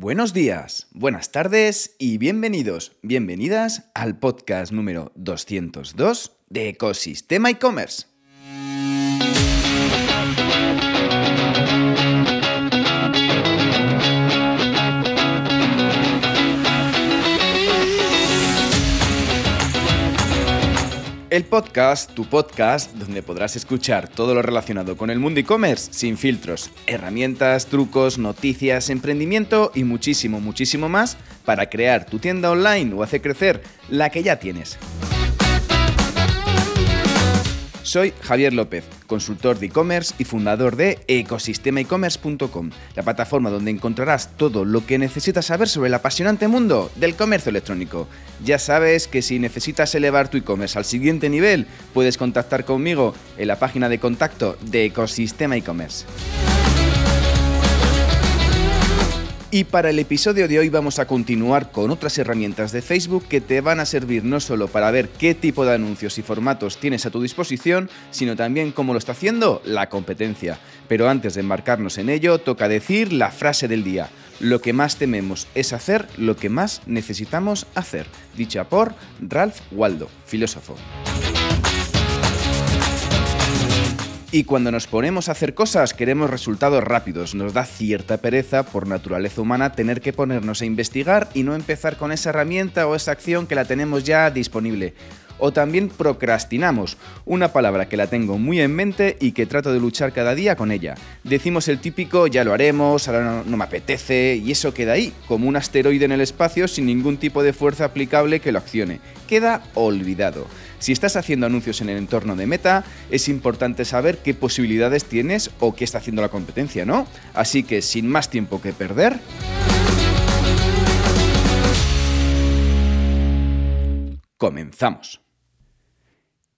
Buenos días, buenas tardes y bienvenidos, bienvenidas al podcast número 202 de Ecosistema e-commerce. El podcast, tu podcast, donde podrás escuchar todo lo relacionado con el mundo e-commerce sin filtros, herramientas, trucos, noticias, emprendimiento y muchísimo, muchísimo más para crear tu tienda online o hacer crecer la que ya tienes. Soy Javier López, consultor de e-commerce y fundador de ecosistemaecommerce.com, la plataforma donde encontrarás todo lo que necesitas saber sobre el apasionante mundo del comercio electrónico. Ya sabes que si necesitas elevar tu e-commerce al siguiente nivel, puedes contactar conmigo en la página de contacto de Ecosistema e-commerce. Y para el episodio de hoy vamos a continuar con otras herramientas de Facebook que te van a servir no solo para ver qué tipo de anuncios y formatos tienes a tu disposición, sino también cómo lo está haciendo la competencia. Pero antes de embarcarnos en ello, toca decir la frase del día. Lo que más tememos es hacer lo que más necesitamos hacer, dicha por Ralph Waldo, filósofo. Y cuando nos ponemos a hacer cosas queremos resultados rápidos, nos da cierta pereza por naturaleza humana tener que ponernos a investigar y no empezar con esa herramienta o esa acción que la tenemos ya disponible. O también procrastinamos, una palabra que la tengo muy en mente y que trato de luchar cada día con ella. Decimos el típico ya lo haremos, ahora no, no me apetece y eso queda ahí, como un asteroide en el espacio sin ningún tipo de fuerza aplicable que lo accione. Queda olvidado. Si estás haciendo anuncios en el entorno de Meta, es importante saber qué posibilidades tienes o qué está haciendo la competencia, ¿no? Así que sin más tiempo que perder... Comenzamos.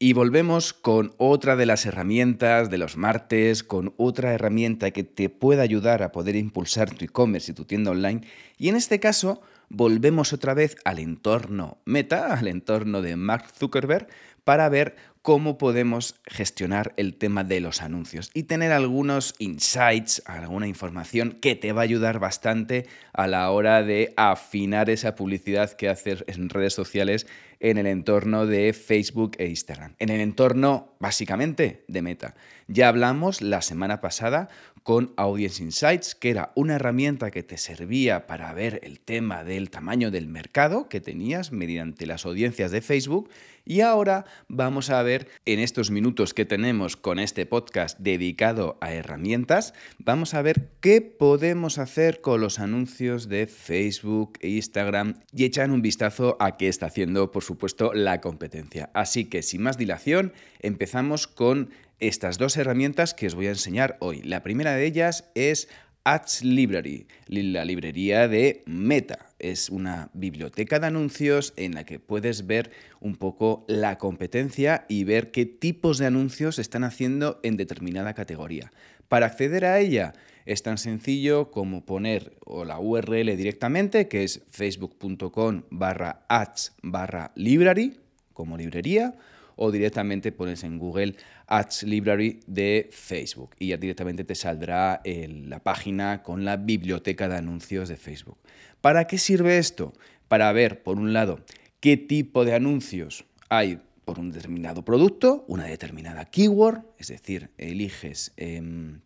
Y volvemos con otra de las herramientas de los martes, con otra herramienta que te pueda ayudar a poder impulsar tu e-commerce y tu tienda online. Y en este caso, volvemos otra vez al entorno Meta, al entorno de Mark Zuckerberg, para ver cómo podemos gestionar el tema de los anuncios y tener algunos insights, alguna información que te va a ayudar bastante a la hora de afinar esa publicidad que haces en redes sociales en el entorno de Facebook e Instagram, en el entorno básicamente de Meta. Ya hablamos la semana pasada con Audience Insights, que era una herramienta que te servía para ver el tema del tamaño del mercado que tenías mediante las audiencias de Facebook. Y ahora vamos a ver en estos minutos que tenemos con este podcast dedicado a herramientas, vamos a ver qué podemos hacer con los anuncios de Facebook e Instagram y echar un vistazo a qué está haciendo, por supuesto, la competencia. Así que sin más dilación, empezamos con estas dos herramientas que os voy a enseñar hoy. La primera de ellas es Ads Library, la librería de Meta. Es una biblioteca de anuncios en la que puedes ver un poco la competencia y ver qué tipos de anuncios están haciendo en determinada categoría. Para acceder a ella es tan sencillo como poner la URL directamente, que es facebook.com barra ads barra library, como librería, o directamente pones en Google Ads Library de Facebook y ya directamente te saldrá la página con la biblioteca de anuncios de Facebook. ¿Para qué sirve esto? Para ver, por un lado, qué tipo de anuncios hay por un determinado producto, una determinada keyword, es decir, eliges em,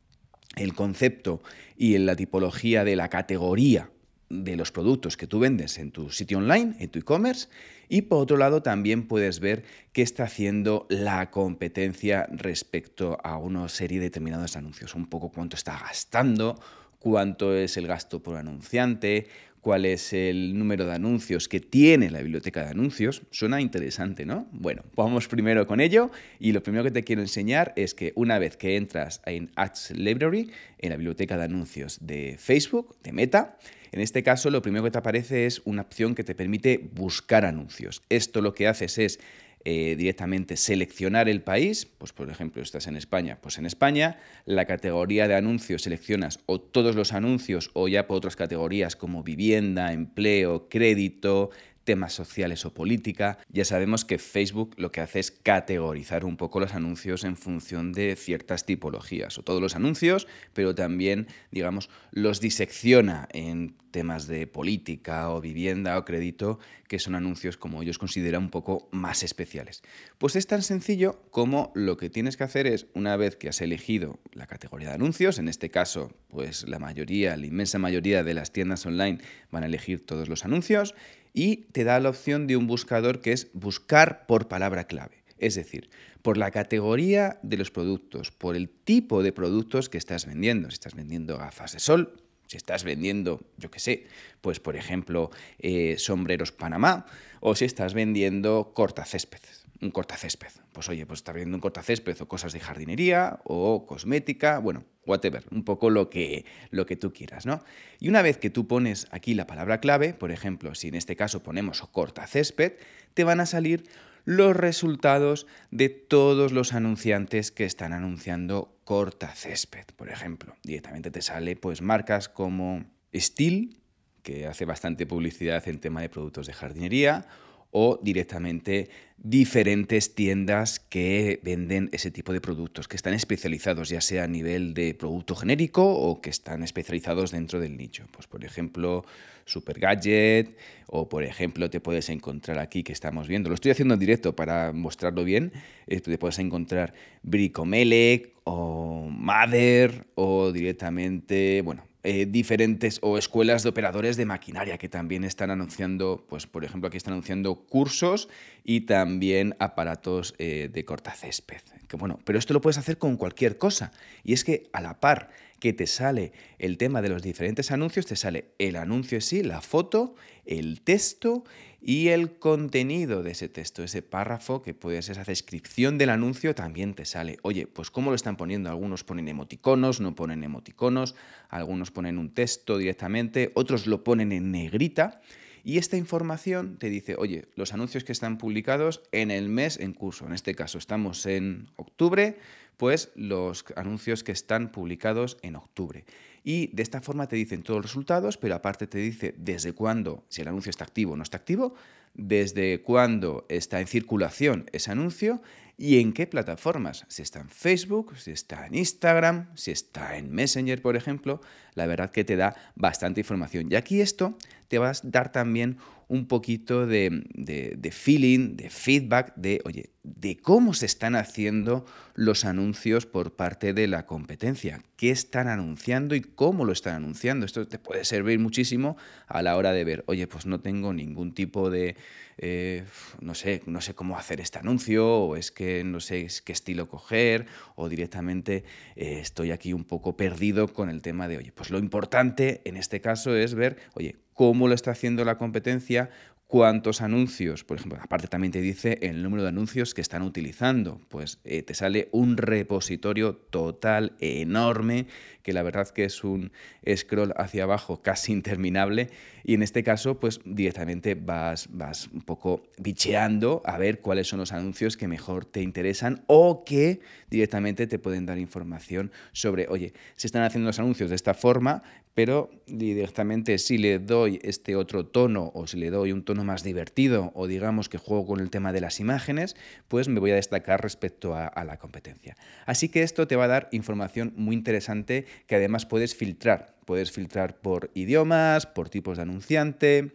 el concepto y la tipología de la categoría de los productos que tú vendes en tu sitio online, en tu e-commerce, y por otro lado también puedes ver qué está haciendo la competencia respecto a una serie de determinados anuncios, un poco cuánto está gastando, cuánto es el gasto por anunciante, cuál es el número de anuncios que tiene la biblioteca de anuncios. Suena interesante, ¿no? Bueno, vamos primero con ello y lo primero que te quiero enseñar es que una vez que entras en Ads Library, en la biblioteca de anuncios de Facebook, de Meta, en este caso, lo primero que te aparece es una opción que te permite buscar anuncios. Esto lo que haces es eh, directamente seleccionar el país, pues por ejemplo, estás en España, pues en España, la categoría de anuncios seleccionas o todos los anuncios o ya por otras categorías como vivienda, empleo, crédito, temas sociales o política. Ya sabemos que Facebook lo que hace es categorizar un poco los anuncios en función de ciertas tipologías, o todos los anuncios, pero también, digamos, los disecciona en temas de política o vivienda o crédito, que son anuncios como ellos consideran un poco más especiales. Pues es tan sencillo como lo que tienes que hacer es, una vez que has elegido la categoría de anuncios, en este caso, pues la mayoría, la inmensa mayoría de las tiendas online van a elegir todos los anuncios y te da la opción de un buscador que es buscar por palabra clave. Es decir, por la categoría de los productos, por el tipo de productos que estás vendiendo. Si estás vendiendo gafas de sol, si estás vendiendo, yo qué sé, pues por ejemplo, eh, sombreros Panamá, o si estás vendiendo cortacésped, un cortacésped. Pues oye, pues estás vendiendo un cortacésped o cosas de jardinería o cosmética, bueno, whatever, un poco lo que, lo que tú quieras, ¿no? Y una vez que tú pones aquí la palabra clave, por ejemplo, si en este caso ponemos cortacésped, te van a salir los resultados de todos los anunciantes que están anunciando corta césped, por ejemplo. Directamente te sale pues marcas como Steel, que hace bastante publicidad en tema de productos de jardinería, o directamente diferentes tiendas que venden ese tipo de productos, que están especializados ya sea a nivel de producto genérico o que están especializados dentro del nicho. Pues por ejemplo, Super Gadget o por ejemplo te puedes encontrar aquí que estamos viendo, lo estoy haciendo en directo para mostrarlo bien, eh, te puedes encontrar Bricomelec o Mother o directamente, bueno, eh, diferentes o escuelas de operadores de maquinaria que también están anunciando, pues por ejemplo aquí están anunciando cursos y también aparatos eh, de cortacésped. Que bueno, pero esto lo puedes hacer con cualquier cosa. Y es que a la par que te sale el tema de los diferentes anuncios, te sale el anuncio en sí, la foto, el texto y el contenido de ese texto, ese párrafo que puede ser esa descripción del anuncio, también te sale. Oye, pues ¿cómo lo están poniendo? Algunos ponen emoticonos, no ponen emoticonos, algunos ponen un texto directamente, otros lo ponen en negrita. Y esta información te dice, oye, los anuncios que están publicados en el mes en curso, en este caso estamos en octubre, pues los anuncios que están publicados en octubre. Y de esta forma te dicen todos los resultados, pero aparte te dice desde cuándo, si el anuncio está activo o no está activo, desde cuándo está en circulación ese anuncio y en qué plataformas. Si está en Facebook, si está en Instagram, si está en Messenger, por ejemplo. La verdad que te da bastante información. Y aquí esto te va a dar también un poquito de, de, feeling, de feedback, de, oye, de cómo se están haciendo los anuncios por parte de la competencia, qué están anunciando y cómo lo están anunciando. Esto te puede servir muchísimo a la hora de ver, oye, pues no tengo ningún tipo de, eh, no sé, no sé cómo hacer este anuncio, o es que no sé qué estilo coger, o directamente eh, estoy aquí un poco perdido con el tema de, oye, pues lo importante en este caso es ver, oye, cómo lo está haciendo la competencia, cuántos anuncios, por ejemplo, aparte también te dice el número de anuncios que están utilizando, pues eh, te sale un repositorio total enorme, que la verdad que es un scroll hacia abajo casi interminable, y en este caso pues directamente vas, vas un poco bicheando a ver cuáles son los anuncios que mejor te interesan o que directamente te pueden dar información sobre, oye, se están haciendo los anuncios de esta forma, pero directamente si le doy este otro tono o si le doy un tono más divertido o digamos que juego con el tema de las imágenes, pues me voy a destacar respecto a, la competencia. Así que esto te va a dar información muy interesante que además puedes filtrar. Puedes filtrar por idiomas, por tipos de anunciante,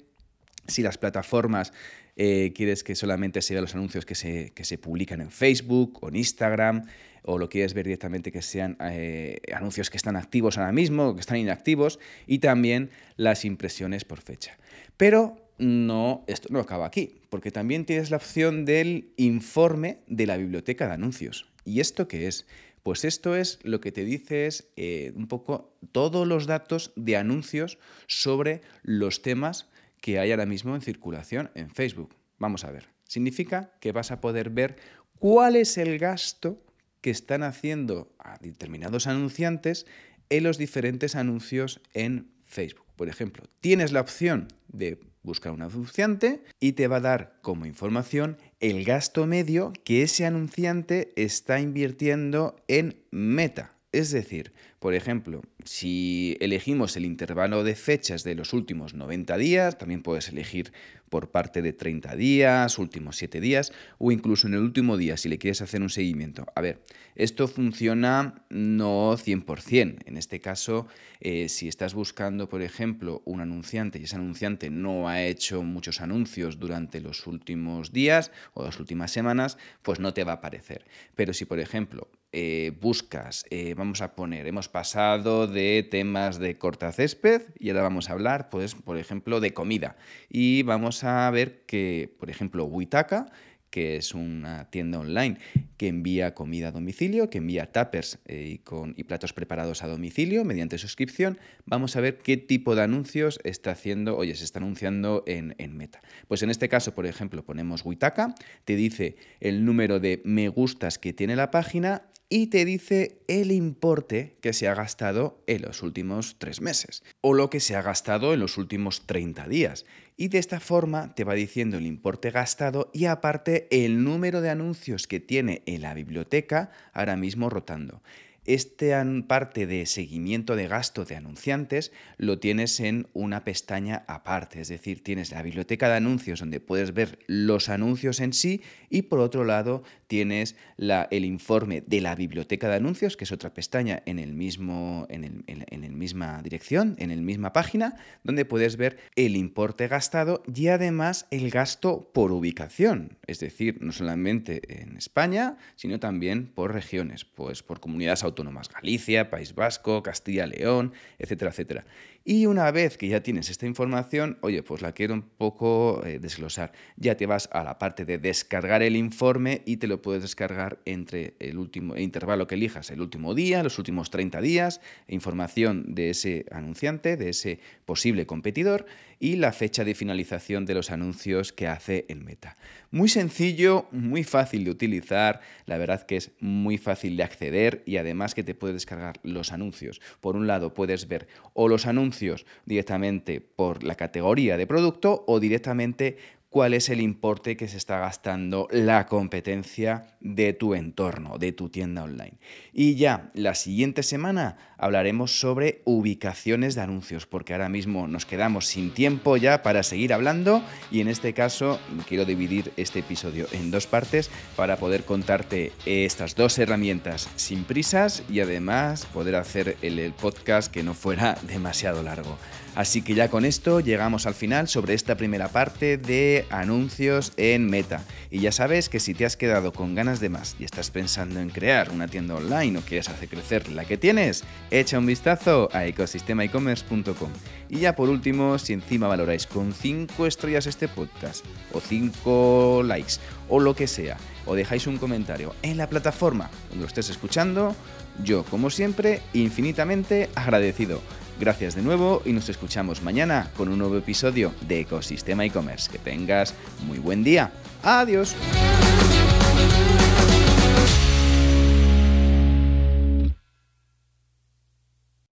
si las plataformas eh, quieres que solamente se vean los anuncios que se, que se publican en Facebook o en Instagram, o lo quieres ver directamente que sean eh, anuncios que están activos ahora mismo o que están inactivos y también las impresiones por fecha. Pero no, esto no acaba aquí, porque también tienes la opción del informe de la biblioteca de anuncios. ¿Y esto qué es? Pues esto es lo que te dice es eh, un poco todos los datos de anuncios sobre los temas que hay ahora mismo en circulación en Facebook. Vamos a ver. Significa que vas a poder ver cuál es el gasto que están haciendo a determinados anunciantes en los diferentes anuncios en Facebook. Por ejemplo, tienes la opción de buscar un anunciante y te va a dar como información el gasto medio que ese anunciante está invirtiendo en Meta. Es decir, por ejemplo, si elegimos el intervalo de fechas de los últimos 90 días, también puedes elegir por parte de 30 días, últimos 7 días o incluso en el último día si le quieres hacer un seguimiento. A ver, esto funciona no 100%. En este caso, eh, si estás buscando, por ejemplo, un anunciante y ese anunciante no ha hecho muchos anuncios durante los últimos días o las últimas semanas, pues no te va a aparecer. Pero si, por ejemplo, eh, buscas, eh, vamos a poner, hemos pasado de temas de corta césped y ahora vamos a hablar, pues, por ejemplo, de comida. Y vamos a ver que, por ejemplo, Witaka que es una tienda online que envía comida a domicilio, que envía tuppers eh, y, con, y platos preparados a domicilio mediante suscripción, vamos a ver qué tipo de anuncios está haciendo, oye, se está anunciando en, en Meta. Pues en este caso, por ejemplo, ponemos Witaka, te dice el número de me gustas que tiene la página y te dice el importe que se ha gastado en los últimos tres meses o lo que se ha gastado en los últimos 30 días. Y de esta forma te va diciendo el importe gastado y aparte el número de anuncios que tiene en la biblioteca ahora mismo rotando. Este parte de seguimiento de gasto de anunciantes lo tienes en una pestaña aparte, es decir, tienes la biblioteca de anuncios donde puedes ver los anuncios en sí y por otro lado tienes el informe de la biblioteca de anuncios, que es otra pestaña en el mismo en el, misma dirección, en la misma página, donde puedes ver el importe gastado y además el gasto por ubicación, es decir, no solamente en España, sino también por regiones, pues por comunidades autónomas, Galicia, País Vasco, Castilla-León, etcétera, etcétera. Y una vez que ya tienes esta información, oye, pues la quiero un poco eh, desglosar. Ya te vas a la parte de descargar el informe y te lo puedes descargar entre el último intervalo que elijas, el último día, los últimos 30 días, información de ese anunciante, de ese posible competidor y la fecha de finalización de los anuncios que hace el Meta. Muy sencillo, muy fácil de utilizar, la verdad que es muy fácil de acceder y además que te puedes descargar los anuncios. Por un lado puedes ver o los anuncios directamente por la categoría de producto o directamente cuál es el importe que se está gastando la competencia de tu entorno, de tu tienda online. Y ya la siguiente semana hablaremos sobre ubicaciones de anuncios, porque ahora mismo nos quedamos sin tiempo ya para seguir hablando y en este caso quiero dividir este episodio en dos partes para poder contarte estas dos herramientas sin prisas y además poder hacer el, podcast que no fuera demasiado largo. Así que ya con esto llegamos al final sobre esta primera parte anuncios en Meta. Y ya sabes que si te has quedado con ganas de más y estás pensando en crear una tienda online o quieres hacer crecer la que tienes, echa un vistazo a ecosistemaecommerce.com. Y ya por último, si encima valoráis con 5 estrellas este podcast, o 5 likes, o lo que sea, o dejáis un comentario en la plataforma donde lo estés escuchando, yo, como siempre, infinitamente agradecido. Gracias de nuevo y nos escuchamos mañana con un nuevo episodio de Ecosistema e-commerce. Que tengas muy buen día. Adiós.